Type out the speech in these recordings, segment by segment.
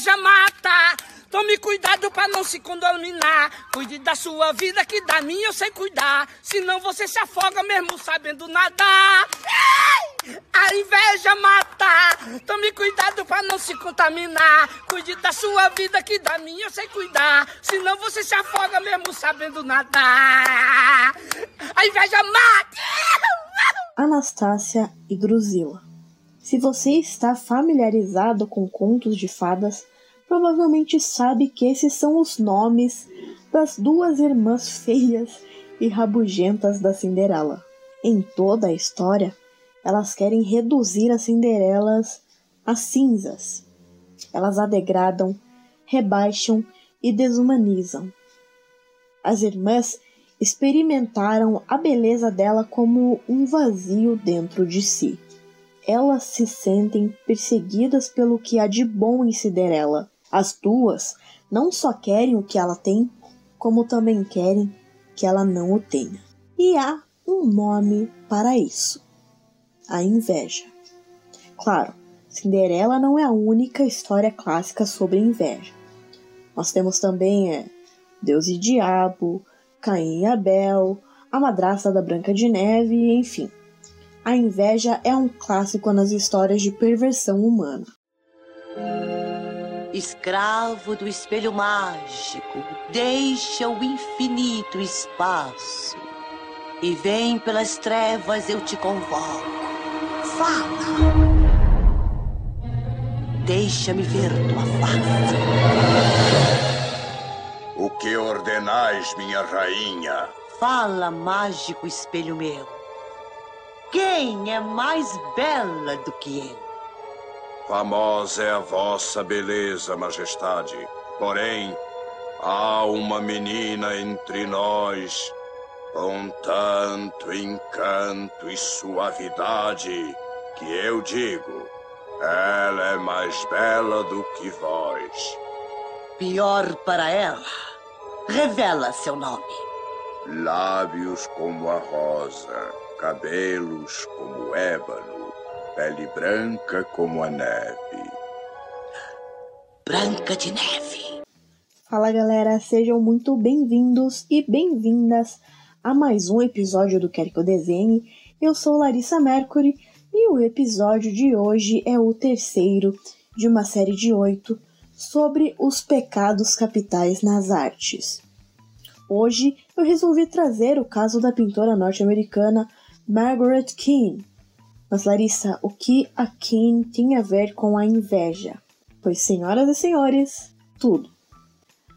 inveja mata. Tome cuidado para não se contaminar. Cuide da sua vida, que da minha eu sei cuidar. Senão você se afoga mesmo sabendo nadar. A inveja mata. Tome cuidado para não se contaminar. Cuide da sua vida, que da minha eu sei cuidar. Senão você se afoga mesmo sabendo nadar. A inveja mata. Anastácia e Drusila. Se você está familiarizado com contos de fadas, provavelmente sabe que esses são os nomes das duas irmãs feias e rabugentas da Cinderela. Em toda a história, elas querem reduzir as Cinderelas a cinzas. Elas a degradam, rebaixam e desumanizam. As irmãs experimentaram a beleza dela como um vazio dentro de si. Elas se sentem perseguidas pelo que há de bom em Cinderela. As duas não só querem o que ela tem, como também querem que ela não o tenha. E há um nome para isso: a inveja. Claro, Cinderela não é a única história clássica sobre inveja. Nós temos também é, Deus e Diabo, Caim e Abel, A Madrasta da Branca de Neve, enfim. A inveja é um clássico nas histórias de perversão humana. Escravo do espelho mágico, deixa o infinito espaço e vem pelas trevas eu te convoco. Fala! Deixa-me ver tua face. O que ordenais, minha rainha? Fala, mágico espelho meu. Quem é mais bela do que eu? Famosa é a vossa beleza, majestade. Porém, há uma menina entre nós com tanto encanto e suavidade que eu digo, ela é mais bela do que vós. Pior para ela. Revela seu nome. Lábios como a rosa, cabelos como o ébano, pele branca como a neve. Branca de Neve. Fala galera, sejam muito bem-vindos e bem-vindas a mais um episódio do Quer que eu desenhe. Eu sou Larissa Mercury e o episódio de hoje é o terceiro de uma série de oito sobre os pecados capitais nas artes. Hoje eu resolvi trazer o caso da pintora norte-americana Margaret Keane. Mas Larissa, o que a Keane tem a ver com a inveja? Pois, senhoras e senhores, tudo.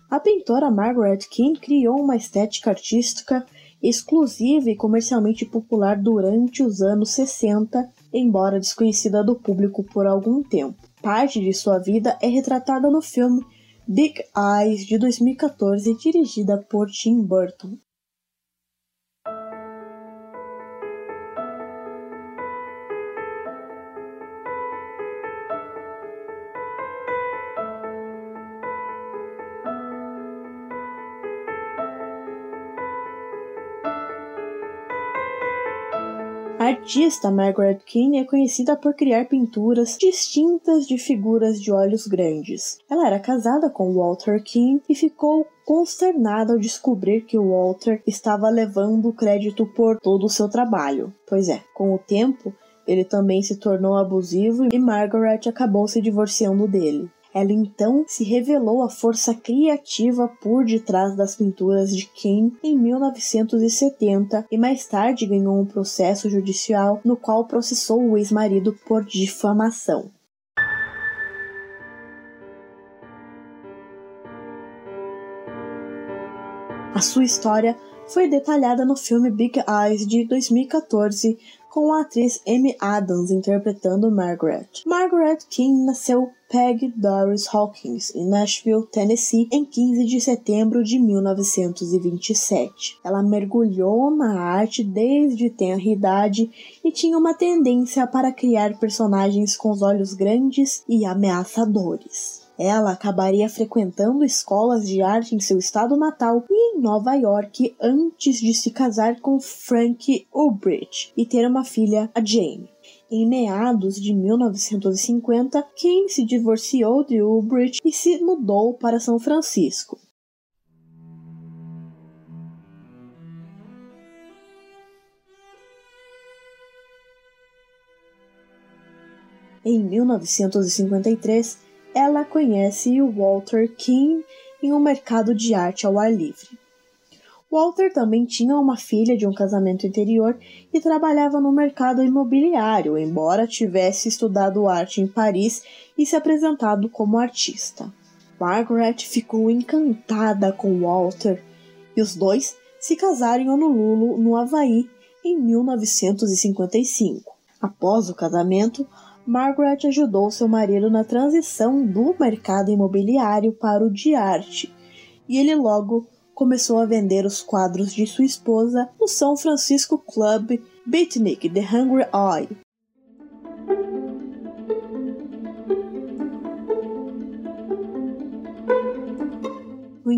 A pintora Margaret Keane criou uma estética artística exclusiva e comercialmente popular durante os anos 60, embora desconhecida do público por algum tempo. Parte de sua vida é retratada no filme Big Eyes de 2014, dirigida por Tim Burton. A artista Margaret Keane é conhecida por criar pinturas distintas de figuras de olhos grandes. Ela era casada com Walter Keane e ficou consternada ao descobrir que Walter estava levando crédito por todo o seu trabalho. Pois é, com o tempo, ele também se tornou abusivo e Margaret acabou se divorciando dele. Ela então se revelou a força criativa por detrás das pinturas de Kane em 1970 e mais tarde ganhou um processo judicial no qual processou o ex-marido por difamação. A sua história foi detalhada no filme Big Eyes de 2014, com a atriz Amy Adams interpretando Margaret. Margaret King nasceu Peg Doris Hawkins, em Nashville, Tennessee, em 15 de setembro de 1927. Ela mergulhou na arte desde tenra idade e tinha uma tendência para criar personagens com os olhos grandes e ameaçadores. Ela acabaria frequentando escolas de arte em seu estado natal e em Nova York antes de se casar com Frank Ulbricht e ter uma filha, a Jane. Em meados de 1950, Kane se divorciou de Ulbricht e se mudou para São Francisco. Em 1953, ela conhece Walter King em um mercado de arte ao ar livre. Walter também tinha uma filha de um casamento anterior e trabalhava no mercado imobiliário, embora tivesse estudado arte em Paris e se apresentado como artista. Margaret ficou encantada com Walter e os dois se casaram em Honolulu, no Havaí, em 1955. Após o casamento, Margaret ajudou seu marido na transição do mercado imobiliário para o de arte, e ele logo começou a vender os quadros de sua esposa no São Francisco Club Beatnik The Hungry Eye,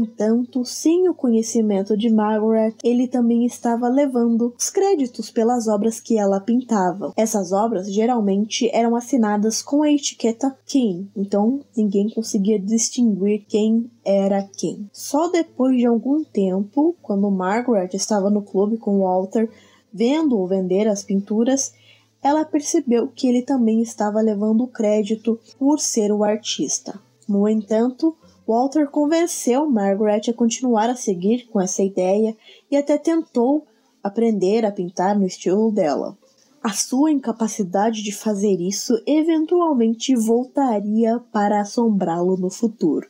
entanto, sem o conhecimento de Margaret, ele também estava levando os créditos pelas obras que ela pintava. Essas obras geralmente eram assinadas com a etiqueta King, então ninguém conseguia distinguir quem era quem. Só depois de algum tempo, quando Margaret estava no clube com Walter, vendo-o vender as pinturas, ela percebeu que ele também estava levando o crédito por ser o artista. No entanto, Walter convenceu Margaret a continuar a seguir com essa ideia e até tentou aprender a pintar no estilo dela. A sua incapacidade de fazer isso eventualmente voltaria para assombrá-lo no futuro.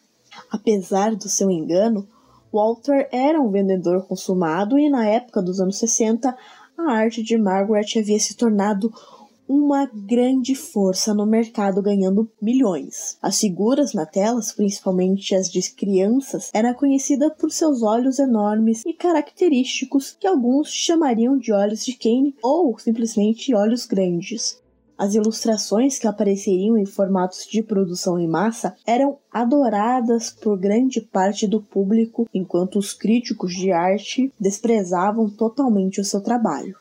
Apesar do seu engano, Walter era um vendedor consumado e na época dos anos 60 a arte de Margaret havia se tornado uma grande força no mercado ganhando milhões. As figuras na telas, principalmente as de crianças, era conhecida por seus olhos enormes e característicos que alguns chamariam de olhos de Kane ou simplesmente olhos grandes. As ilustrações que apareceriam em formatos de produção em massa eram adoradas por grande parte do público, enquanto os críticos de arte desprezavam totalmente o seu trabalho.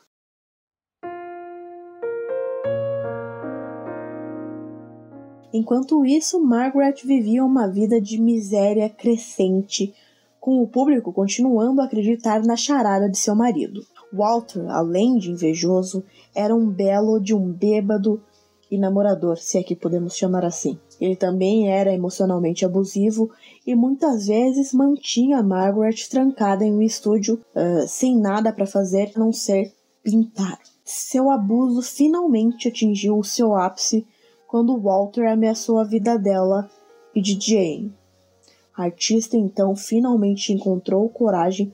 Enquanto isso, Margaret vivia uma vida de miséria crescente, com o público continuando a acreditar na charada de seu marido. Walter, além de invejoso, era um belo de um bêbado e namorador, se é que podemos chamar assim. Ele também era emocionalmente abusivo e muitas vezes mantinha Margaret trancada em um estúdio uh, sem nada para fazer a não ser pintar. Seu abuso finalmente atingiu o seu ápice quando Walter ameaçou a vida dela e de Jane. A artista então finalmente encontrou coragem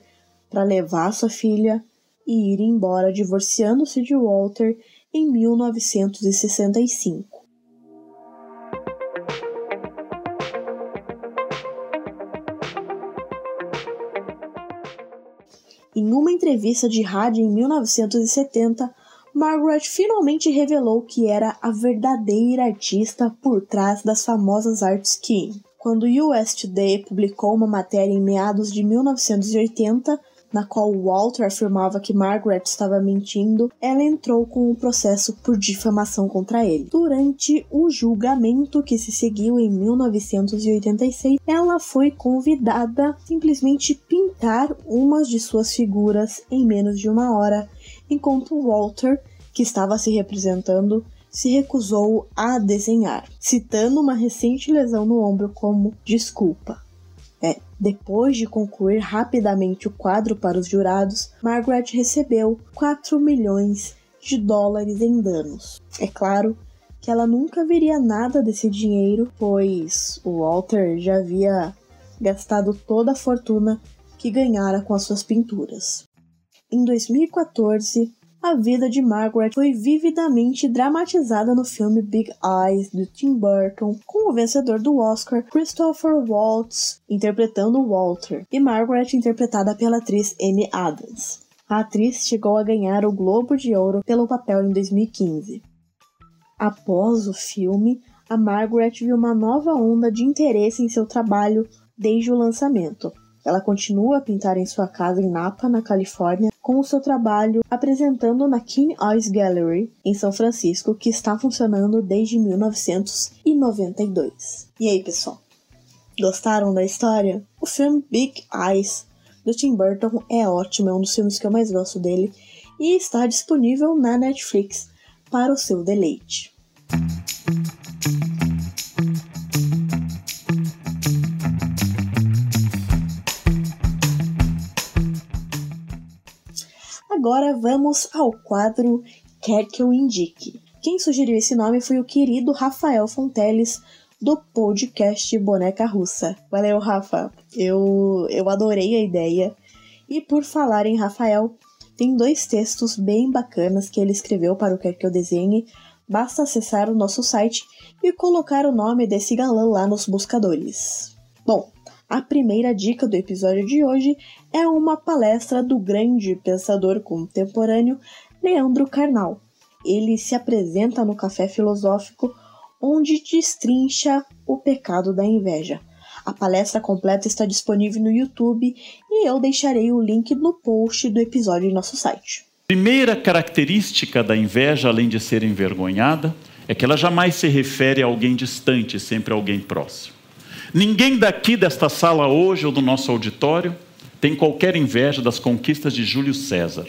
para levar sua filha e ir embora, divorciando-se de Walter em 1965. Em uma entrevista de rádio em 1970, Margaret finalmente revelou que era a verdadeira artista por trás das famosas artes King. Quando o US Today publicou uma matéria em meados de 1980, na qual Walter afirmava que Margaret estava mentindo, ela entrou com um processo por difamação contra ele. Durante o julgamento que se seguiu em 1986, ela foi convidada a simplesmente pintar umas de suas figuras em menos de uma hora enquanto Walter, que estava se representando, se recusou a desenhar, citando uma recente lesão no ombro como desculpa. É, depois de concluir rapidamente o quadro para os jurados, Margaret recebeu 4 milhões de dólares em danos. É claro que ela nunca veria nada desse dinheiro, pois o Walter já havia gastado toda a fortuna que ganhara com as suas pinturas. Em 2014, a vida de Margaret foi vividamente dramatizada no filme Big Eyes de Tim Burton, com o vencedor do Oscar Christopher Waltz interpretando Walter e Margaret interpretada pela atriz Amy Adams. A atriz chegou a ganhar o Globo de Ouro pelo papel em 2015. Após o filme, a Margaret viu uma nova onda de interesse em seu trabalho desde o lançamento. Ela continua a pintar em sua casa em Napa, na Califórnia, com o seu trabalho apresentando na King Eyes Gallery, em São Francisco, que está funcionando desde 1992. E aí, pessoal? Gostaram da história? O filme Big Eyes do Tim Burton é ótimo, é um dos filmes que eu mais gosto dele e está disponível na Netflix para o seu deleite. Agora vamos ao quadro Quer que eu indique. Quem sugeriu esse nome foi o querido Rafael Fonteles, do podcast Boneca Russa. Valeu, Rafa. Eu, eu adorei a ideia. E por falar em Rafael, tem dois textos bem bacanas que ele escreveu para o Quer Que Eu Desenhe. Basta acessar o nosso site e colocar o nome desse galã lá nos buscadores. Bom, a primeira dica do episódio de hoje é uma palestra do grande pensador contemporâneo Leandro Carnal. Ele se apresenta no Café Filosófico onde destrincha o pecado da inveja. A palestra completa está disponível no YouTube e eu deixarei o link no post do episódio em nosso site. Primeira característica da inveja, além de ser envergonhada, é que ela jamais se refere a alguém distante, sempre a alguém próximo. Ninguém daqui desta sala hoje ou do nosso auditório tem qualquer inveja das conquistas de Júlio César.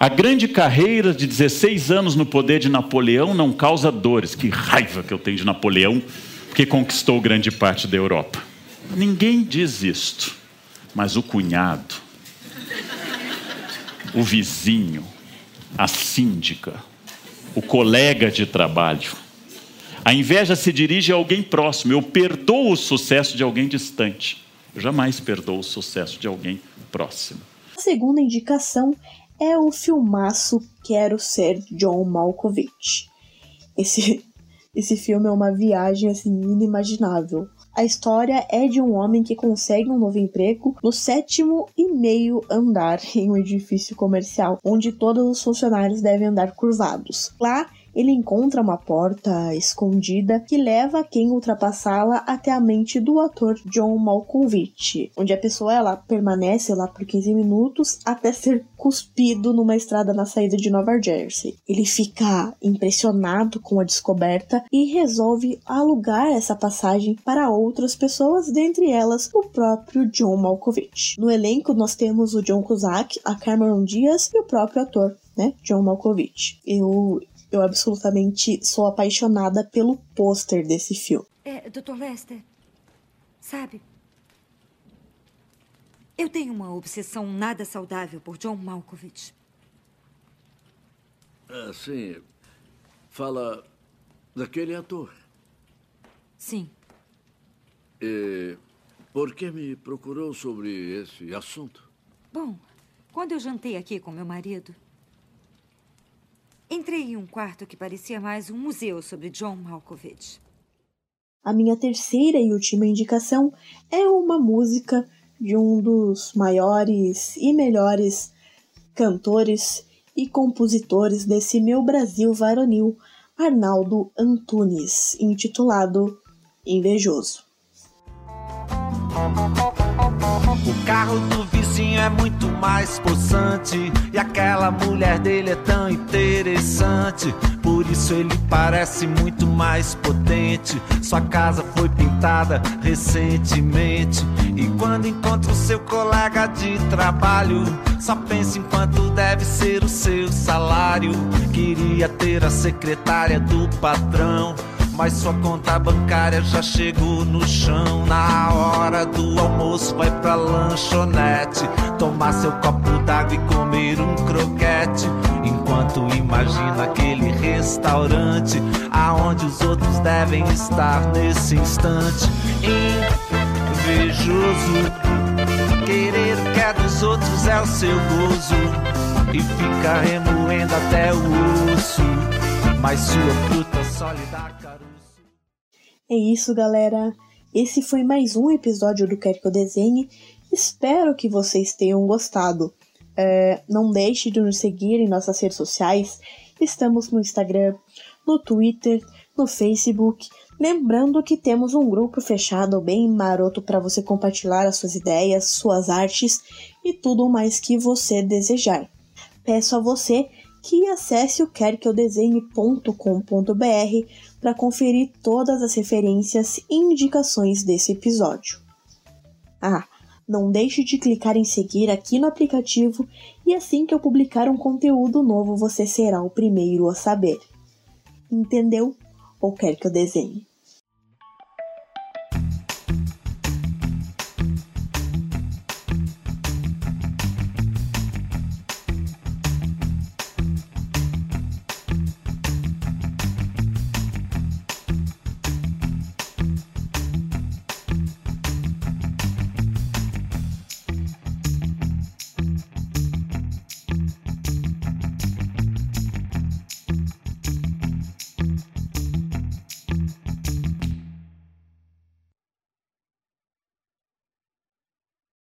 A grande carreira de 16 anos no poder de Napoleão não causa dores. Que raiva que eu tenho de Napoleão, porque conquistou grande parte da Europa. Ninguém diz isto, mas o cunhado, o vizinho, a síndica, o colega de trabalho. A inveja se dirige a alguém próximo. Eu perdoo o sucesso de alguém distante. Eu jamais perdoo o sucesso de alguém próximo. A segunda indicação é o filmaço Quero Ser John Malkovich. Esse, esse filme é uma viagem assim inimaginável. A história é de um homem que consegue um novo emprego no sétimo e meio andar em um edifício comercial, onde todos os funcionários devem andar curvados. Lá, ele encontra uma porta escondida que leva quem ultrapassá-la até a mente do ator John Malkovich, onde a pessoa ela permanece lá por 15 minutos até ser cuspido numa estrada na saída de Nova Jersey. Ele fica impressionado com a descoberta e resolve alugar essa passagem para outras pessoas, dentre elas o próprio John Malkovich. No elenco nós temos o John Cusack, a Cameron Diaz e o próprio ator, né, John Malkovich. Eu eu absolutamente sou apaixonada pelo pôster desse filme. É, Dr. Lester, sabe? Eu tenho uma obsessão nada saudável por John Malkovich. Ah, sim. Fala daquele ator. Sim. E por que me procurou sobre esse assunto? Bom, quando eu jantei aqui com meu marido, Entrei em um quarto que parecia mais um museu sobre John Malkovich. A minha terceira e última indicação é uma música de um dos maiores e melhores cantores e compositores desse meu Brasil varonil, Arnaldo Antunes, intitulado Invejoso. O carro do vizinho é muito mais possante. E aquela mulher dele é tão interessante. Por isso ele parece muito mais potente. Sua casa foi pintada recentemente. E quando encontra o seu colega de trabalho, só pensa em quanto deve ser o seu salário. Queria ter a secretária do patrão mas sua conta bancária já chegou no chão. Na hora do almoço, vai pra lanchonete, tomar seu copo d'água e comer um croquete. Enquanto imagina aquele restaurante aonde os outros devem estar nesse instante. Invejoso, querer o que é dos outros é o seu gozo e fica remoendo até o osso. Mas sua fruta só lhe dá é isso, galera. Esse foi mais um episódio do Quer Que Eu Desenhe. Espero que vocês tenham gostado. É, não deixe de nos seguir em nossas redes sociais. Estamos no Instagram, no Twitter, no Facebook, Lembrando que temos um grupo fechado bem maroto para você compartilhar as suas ideias, suas artes e tudo mais que você desejar. Peço a você que acesse o querqueudesenhe.com.br para conferir todas as referências e indicações desse episódio. Ah, não deixe de clicar em seguir aqui no aplicativo e assim que eu publicar um conteúdo novo você será o primeiro a saber. Entendeu? Ou quer que eu desenhe?